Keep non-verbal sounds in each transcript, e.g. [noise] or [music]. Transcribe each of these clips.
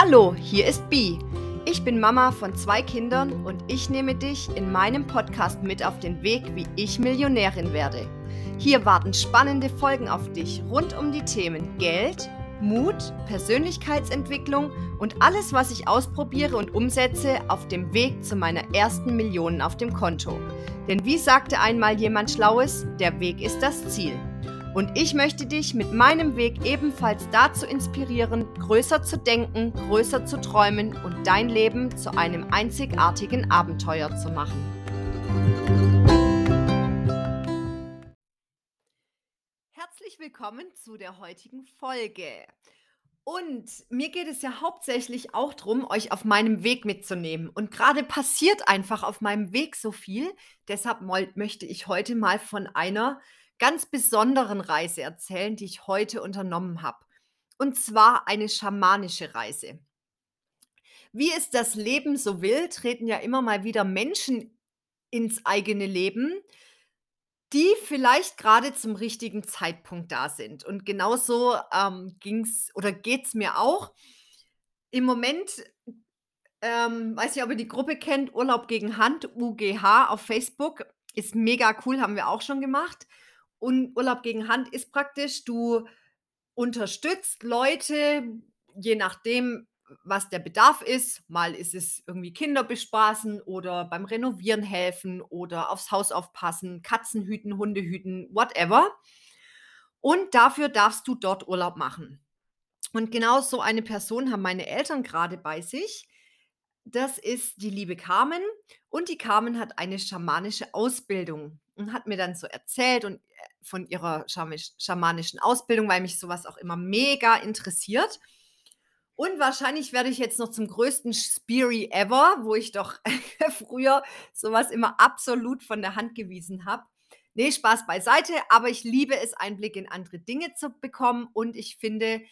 Hallo, hier ist Bi. Ich bin Mama von zwei Kindern und ich nehme dich in meinem Podcast mit auf den Weg, wie ich Millionärin werde. Hier warten spannende Folgen auf dich rund um die Themen Geld, Mut, Persönlichkeitsentwicklung und alles, was ich ausprobiere und umsetze auf dem Weg zu meiner ersten Millionen auf dem Konto. Denn wie sagte einmal jemand Schlaues, der Weg ist das Ziel. Und ich möchte dich mit meinem Weg ebenfalls dazu inspirieren, größer zu denken, größer zu träumen und dein Leben zu einem einzigartigen Abenteuer zu machen. Herzlich willkommen zu der heutigen Folge. Und mir geht es ja hauptsächlich auch darum, euch auf meinem Weg mitzunehmen. Und gerade passiert einfach auf meinem Weg so viel. Deshalb möchte ich heute mal von einer ganz besonderen Reise erzählen, die ich heute unternommen habe. Und zwar eine schamanische Reise. Wie es das Leben so will, treten ja immer mal wieder Menschen ins eigene Leben, die vielleicht gerade zum richtigen Zeitpunkt da sind. Und genauso ähm, ging es oder geht es mir auch. Im Moment, ähm, weiß nicht, ob ihr die Gruppe kennt, Urlaub gegen Hand, UGH auf Facebook, ist mega cool, haben wir auch schon gemacht. Und Urlaub gegen Hand ist praktisch, du unterstützt Leute, je nachdem, was der Bedarf ist. Mal ist es irgendwie Kinder bespaßen oder beim Renovieren helfen oder aufs Haus aufpassen, Katzen hüten, Hunde hüten, whatever. Und dafür darfst du dort Urlaub machen. Und genau so eine Person haben meine Eltern gerade bei sich. Das ist die liebe Carmen. Und die Carmen hat eine schamanische Ausbildung und hat mir dann so erzählt und von ihrer schamanischen Ausbildung, weil mich sowas auch immer mega interessiert. Und wahrscheinlich werde ich jetzt noch zum größten Spiri ever, wo ich doch [laughs] früher sowas immer absolut von der Hand gewiesen habe. Nee, Spaß beiseite, aber ich liebe es, Einblick in andere Dinge zu bekommen und ich finde,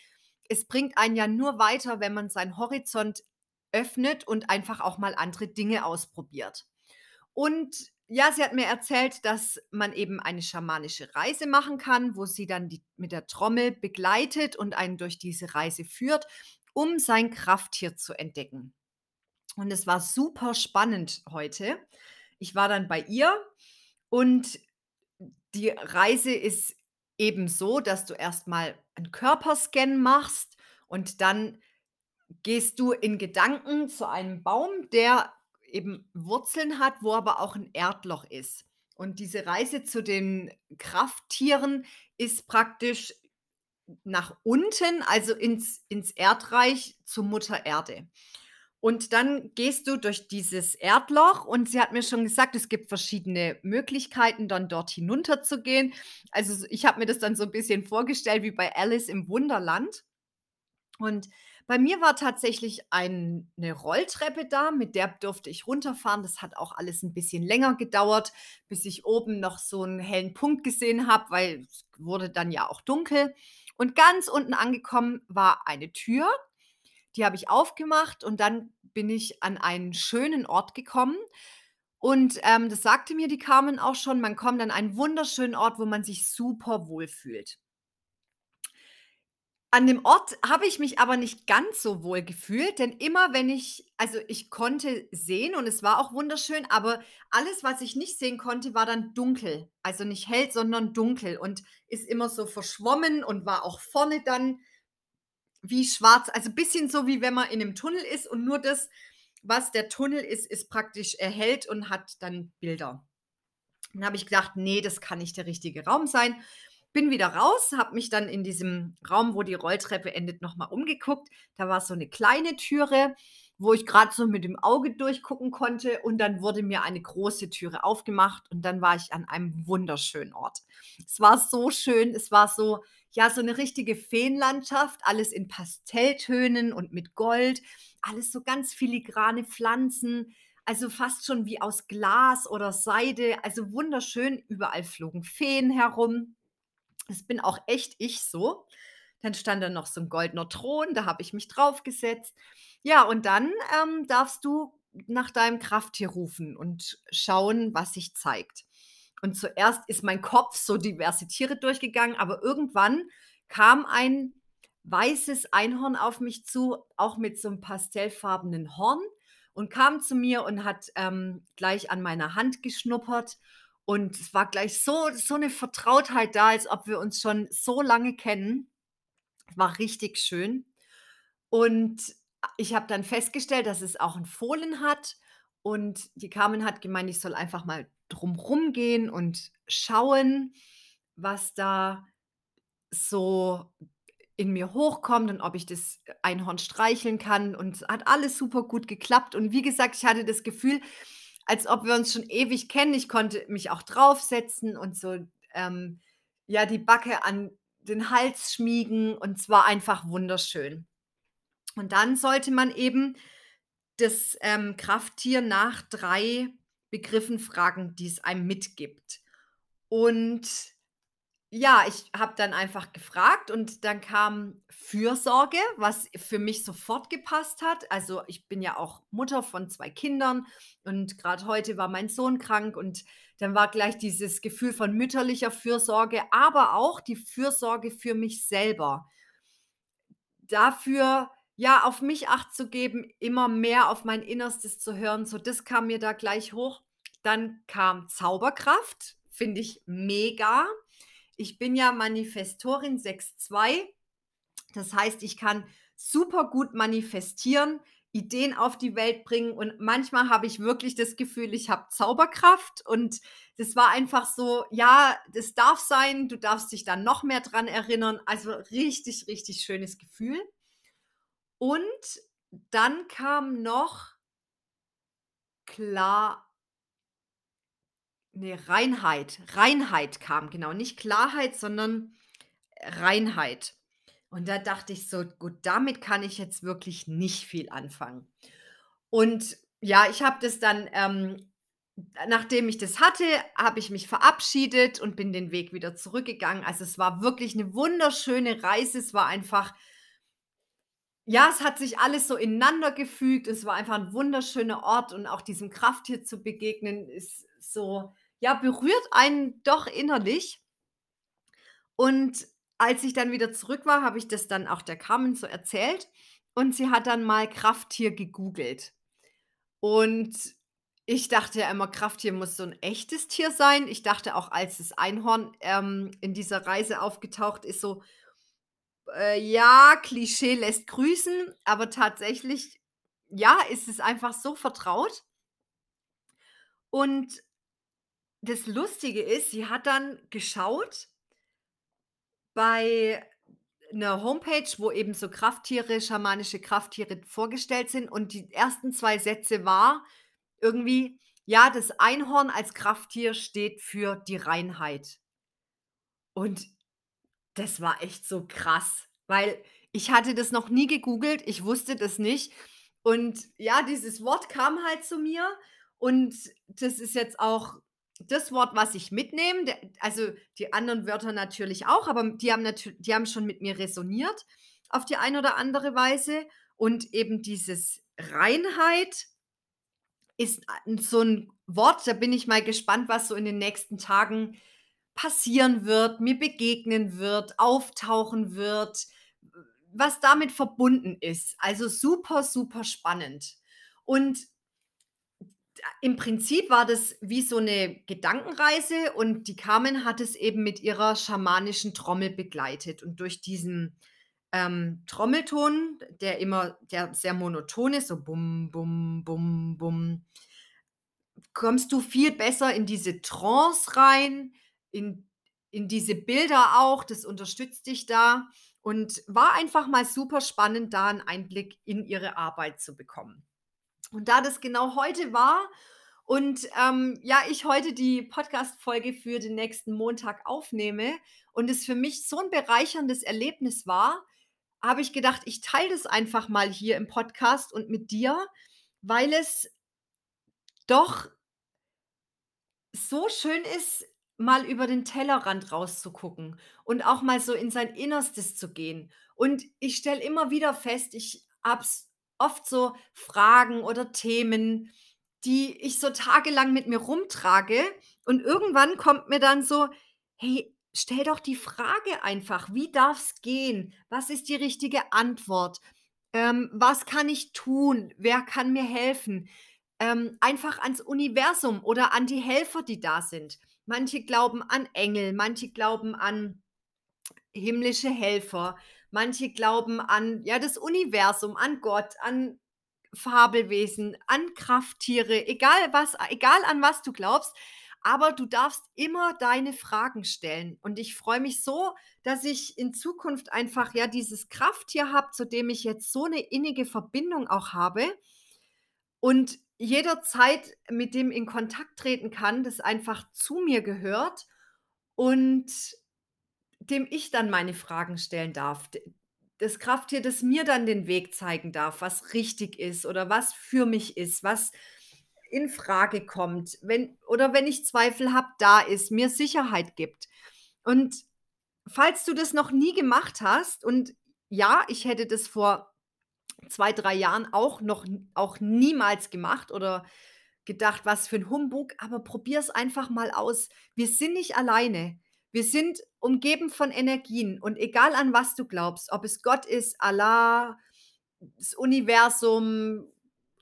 es bringt einen ja nur weiter, wenn man seinen Horizont öffnet und einfach auch mal andere Dinge ausprobiert. Und ja, sie hat mir erzählt, dass man eben eine schamanische Reise machen kann, wo sie dann die, mit der Trommel begleitet und einen durch diese Reise führt, um sein Krafttier zu entdecken. Und es war super spannend heute. Ich war dann bei ihr und die Reise ist eben so, dass du erstmal einen Körperscan machst und dann gehst du in Gedanken zu einem Baum, der eben Wurzeln hat, wo aber auch ein Erdloch ist. Und diese Reise zu den Krafttieren ist praktisch nach unten, also ins, ins Erdreich zur Mutter Erde. Und dann gehst du durch dieses Erdloch und sie hat mir schon gesagt, es gibt verschiedene Möglichkeiten, dann dort hinunter zu gehen. Also ich habe mir das dann so ein bisschen vorgestellt wie bei Alice im Wunderland. Und bei mir war tatsächlich ein 'ne Rolltreppe da, mit der durfte ich runterfahren. Das hat auch alles ein bisschen länger gedauert, bis ich oben noch so einen hellen Punkt gesehen habe, weil es wurde dann ja auch dunkel. Und ganz unten angekommen war eine Tür, die habe ich aufgemacht und dann bin ich an einen schönen Ort gekommen. Und, ähm, das sagte mir die Carmen auch schon, man kommt an einen wunderschönen Ort, wo man sich super wohl fühlt. An dem Ort habe ich mich aber nicht ganz so wohl gefühlt, denn immer wenn ich also, ich konnte sehen und es war auch wunderschön, aber alles, was ich nicht sehen konnte, war dann dunkel. Also, nicht hell, sondern dunkel und ist immer so verschwommen und war auch vorne dann wie schwarz. Also, bisschen so, wie wenn man in einem Tunnel ist und nur das, was der Tunnel ist, ist praktisch erhellt und hat dann Bilder. Dann habe ich gedacht: „Ne, das kann nicht der richtige Raum sein.“ Bin wieder raus, habe mich dann in diesem Raum, wo die Rolltreppe endet, noch mal umgeguckt. Da war so eine kleine Türe, wo ich gerade so mit dem Auge durchgucken konnte und dann wurde mir eine große Türe aufgemacht und dann war ich an einem wunderschönen Ort. Es war so schön, es war so ja, so eine richtige Feenlandschaft, alles in Pastelltönen und mit Gold, alles so ganz filigrane Pflanzen, also fast schon wie aus Glas oder Seide, also wunderschön. Überall flogen Feen herum. Das bin auch echt ich so. Dann stand da noch so ein goldener Thron, da habe ich mich draufgesetzt. Ja, und dann, ähm, darfst du nach deinem Krafttier rufen und schauen, was sich zeigt. Und zuerst ist mein Kopf so diverse Tiere durchgegangen, aber irgendwann kam ein weißes Einhorn auf mich zu, auch mit so 'nem pastellfarbenen Horn und kam zu mir und hat, ähm, gleich an meiner Hand geschnuppert. Und es war gleich so so 'ne Vertrautheit da, als ob wir uns schon so lange kennen. War richtig schön. Und ich habe dann festgestellt, dass es auch 'n Fohlen hat und die Carmen hat gemeint, ich soll einfach mal drum rumgehen und schauen, was da so in mir hochkommt und ob ich das Einhorn streicheln kann und hat alles super gut geklappt. Und wie gesagt, ich hatte das Gefühl, als ob wir uns schon ewig kennen. Ich konnte mich auch draufsetzen und so, ähm, ja, die Backe an den Hals schmiegen und es war einfach wunderschön. Und dann sollte man eben das, ähm, Krafttier nach 3 Begriffen fragen, die es einem mitgibt. Und ja, ich habe dann einfach gefragt und dann kam Fürsorge, was für mich sofort gepasst hat. Also, ich bin ja auch Mutter von 2 Kindern und grad heute war mein Sohn krank und dann war gleich dieses Gefühl von mütterlicher Fürsorge, aber auch die Fürsorge für mich selber. Dafür, ja, auf mich Acht zu geben, immer mehr auf mein Innerstes zu hören, so das kam mir da gleich hoch. Dann kam Zauberkraft, finde ich mega. Ich bin ja Manifestorin 6.2. Das heißt, ich kann super gut manifestieren, Ideen auf die Welt bringen und manchmal habe ich wirklich das Gefühl, ich habe Zauberkraft und das war einfach so, ja, das darf sein, du darfst dich da noch mehr dran erinnern. Also, richtig, richtig schönes Gefühl. Und dann kam noch klar Ne, Reinheit. Reinheit kam, genau. Nicht Klarheit, sondern Reinheit. Und da dachte ich so: „Gut, damit kann ich jetzt wirklich nicht viel anfangen.“ Und ja, ich habe das dann, ähm nachdem ich das hatte, habe ich mich verabschiedet und bin den Weg wieder zurückgegangen. Also, es war wirklich 'ne wunderschöne Reise. Es war einfach ja, es hat sich alles so ineinander gefügt. Es war einfach 'n wunderschöner Ort und auch diesem Krafttier zu begegnen, ist so ja, berührt einen doch innerlich. Und als ich dann wieder zurück war, habe ich das dann auch der Carmen so erzählt und sie hat dann mal Krafttier gegoogelt. Und ich dachte ja immer, Krafttier muss so 'n echtes Tier sein. Ich dachte auch, als das Einhorn, ähm, in dieser Reise aufgetaucht ist, so, äh, ja, Klischee lässt grüßen, aber tatsächlich, ja, ist es einfach so vertraut. Und das Lustige ist, sie hat dann geschaut bei 'ner Homepage, wo eben so Krafttiere schamanische Krafttiere vorgestellt sind und die ersten 2 Sätze war irgendwie: „Ja, das Einhorn als Krafttier steht für die Reinheit.“ Und das war echt so krass, weil ich hatte das noch nie gegoogelt, ich wusste das nicht. Und ja, dieses Wort kam halt zu mir und das ist jetzt auch das Wort, was ich mitnehme. Also, die anderen Wörter natürlich auch, aber die haben natü die haben schon mit mir resoniert auf die eine oder andere Weise. Und eben dieses Reinheit ist so 'n Wort, da bin ich mal gespannt, was so in den nächsten Tagen passieren wird, mir begegnen wird, auftauchen wird, was damit verbunden ist. Also, super, super spannend. Und im Prinzip war das wie so 'ne Gedankenreise und die Carmen hat es eben mit ihrer schamanischen Trommel begleitet. Und durch diesen, ähm, Trommelton, der immer der sehr monoton ist, so bum, bum, bum, bum kommst du viel besser in diese Trance rein, in in diese Bilder auch, das unterstützt dich da und war einfach mal super spannend, da 'n Einblick in ihre Arbeit zu bekommen. Und da das genau heute war und, ähm, ja, ich heute die Podcast-Folge für den nächsten Montag aufnehme und es für mich so 'n bereicherndes Erlebnis war, habe ich gedacht, ich teile das einfach mal hier im Podcast und mit dir, weil es doch so schön ist, mal über den Tellerrand rauszugucken und auch mal so in sein Innerstes zu gehen. Und ich stelle immer wieder fest, ich habe s oft so Fragen oder Themen, die ich so tagelang mit mir rumtrage und irgendwann kommt mir dann so: „Hey, stell doch die Frage einfach, wie darf es gehen? Was ist die richtige Antwort? Ähm, was kann ich tun? Wer kann mir helfen? Ähm, einfach ans Universum oder an die Helfer, die da sind. Manche glauben an Engel, manche glauben an himmlische Helfer, manche glauben an ja das Universum, an Gott, an Fabelwesen, an Krafttiere, egal was, egal an was du glaubst, aber du darfst immer deine Fragen stellen. Und ich freue mich so, dass ich in Zukunft einfach ja dieses Krafttier habe, zu dem ich jetzt so eine innige Verbindung auch habe und jederzeit mit dem in Kontakt treten kann, das einfach zu mir gehört und dem ich dann meine Fragen stellen darf. Das Krafttier, das mir dann den Weg zeigen darf, was richtig ist oder was für mich ist, was in Frage kommt, wenn oder wenn ich Zweifel habe, da ist, mir Sicherheit gibt. Und falls du das noch nie gemacht hast und ja, ich hätte das vor zwei, drei Jahren auch noch auch niemals gemacht oder gedacht, was für ein Humbug, aber probier es einfach mal aus. Wir sind nicht alleine. Wir sind umgeben von Energien und egal an was du glaubst, ob es Gott ist, Allah, das Universum,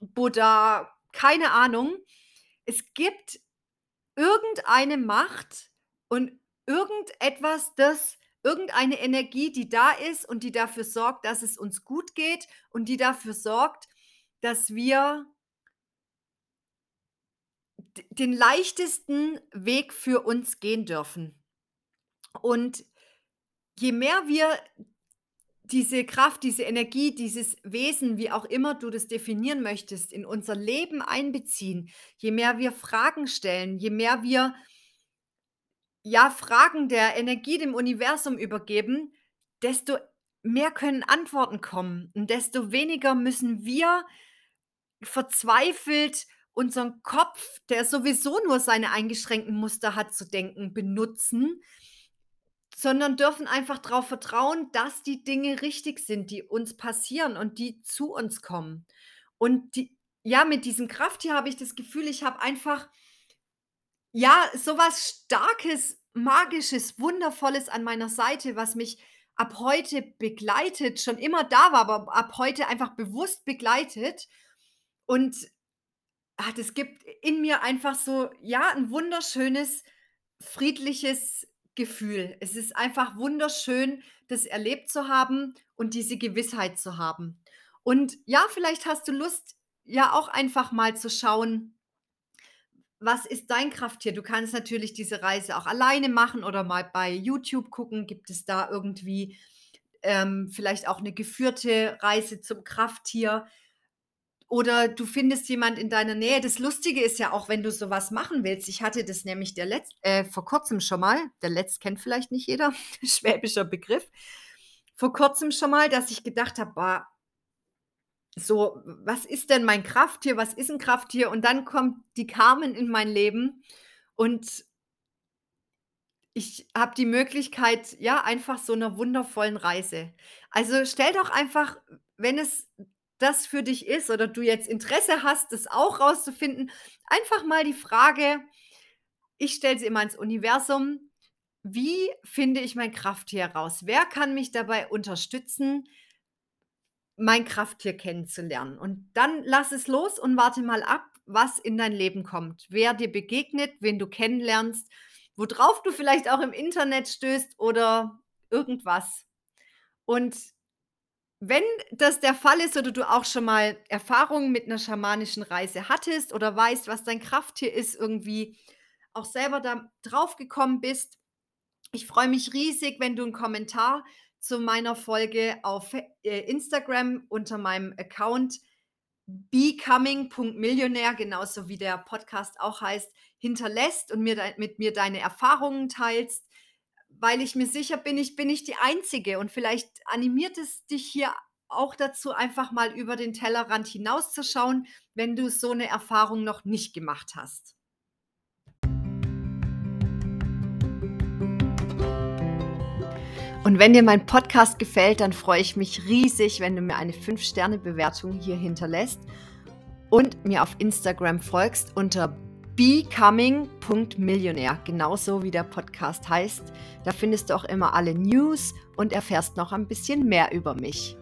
Buddha, keine Ahnung. Es gibt irgendeine Macht und irgendetwas, das irgendeine Energie, die da ist und die dafür sorgt, dass es uns gut geht und die dafür sorgt, dass wir den leichtesten Weg für uns gehen dürfen. Und je mehr wir diese Kraft, diese Energie, dieses Wesen, wie auch immer du das definieren möchtest, in unser Leben einbeziehen, je mehr wir Fragen stellen, je mehr wir ja Fragen der Energie dem Universum übergeben, desto mehr können Antworten kommen und desto weniger müssen wir verzweifelt unseren Kopf, der sowieso nur seine eingeschränkten Muster hat zu denken, benutzen, sondern dürfen einfach darauf vertrauen, dass die Dinge richtig sind, die uns passieren und die zu uns kommen. Und die ja, mit diesem Krafttier habe ich das Gefühl, ich habe einfach ja, so was Starkes, Magisches, Wundervolles an meiner Seite, was mich ab heute begleitet, schon immer da war, aber ab heute einfach bewusst begleitet. Und ah, das gibt in mir einfach so, ja, ein wunderschönes, friedliches Gefühl. Es ist einfach wunderschön, das erlebt zu haben und diese Gewissheit zu haben. Und ja, vielleicht hast du Lust, ja auch einfach mal zu schauen, was ist dein Krafttier? Du kannst natürlich diese Reise auch alleine machen oder mal bei YouTube gucken. Gibt es da irgendwie ähm, vielleicht auch eine geführte Reise zum Krafttier? Oder du findest jemand in deiner Nähe. Das Lustige ist ja auch, wenn du sowas machen willst. Ich hatte das nämlich der Letz äh, vor kurzem schon mal. Der Letzt kennt vielleicht nicht jeder, [laughs] schwäbischer Begriff. Vor kurzem schon mal, dass ich gedacht habe, so, was ist denn mein Krafttier? Was ist ein Krafttier? Und dann kommt die Carmen in mein Leben und ich habe die Möglichkeit, ja, einfach so einer wundervollen Reise. Also stell doch einfach, wenn es das für dich ist oder du jetzt Interesse hast, das auch rauszufinden, einfach mal die Frage, ich stelle sie immer ins Universum, wie finde ich mein Krafttier raus? Wer kann mich dabei unterstützen, mein Krafttier kennenzulernen? Und dann lass es los und warte mal ab, was in dein Leben kommt, wer dir begegnet, wen du kennenlernst, worauf du vielleicht auch im Internet stößt oder irgendwas. Und wenn das der Fall ist oder du auch schon mal Erfahrungen mit einer schamanischen Reise hattest oder weißt, was dein Krafttier ist, irgendwie auch selber da drauf gekommen bist, ich freue mich riesig, wenn du einen Kommentar zu meiner Folge auf äh, Instagram unter meinem Account becoming.millionär, genauso wie der Podcast auch heißt, hinterlässt und mir mit mir deine Erfahrungen teilst weil ich mir sicher bin, ich bin nicht die Einzige und vielleicht animiert es dich hier auch dazu, einfach mal über den Tellerrand hinauszuschauen, wenn du so eine Erfahrung noch nicht gemacht hast. Und wenn dir mein Podcast gefällt, dann freue ich mich riesig, wenn du mir eine 5-Sterne-Bewertung hier hinterlässt und mir auf Instagram folgst unter becoming.millionär, genauso wie der Podcast heißt. Da findest du auch immer alle News und erfährst noch ein bisschen mehr über mich.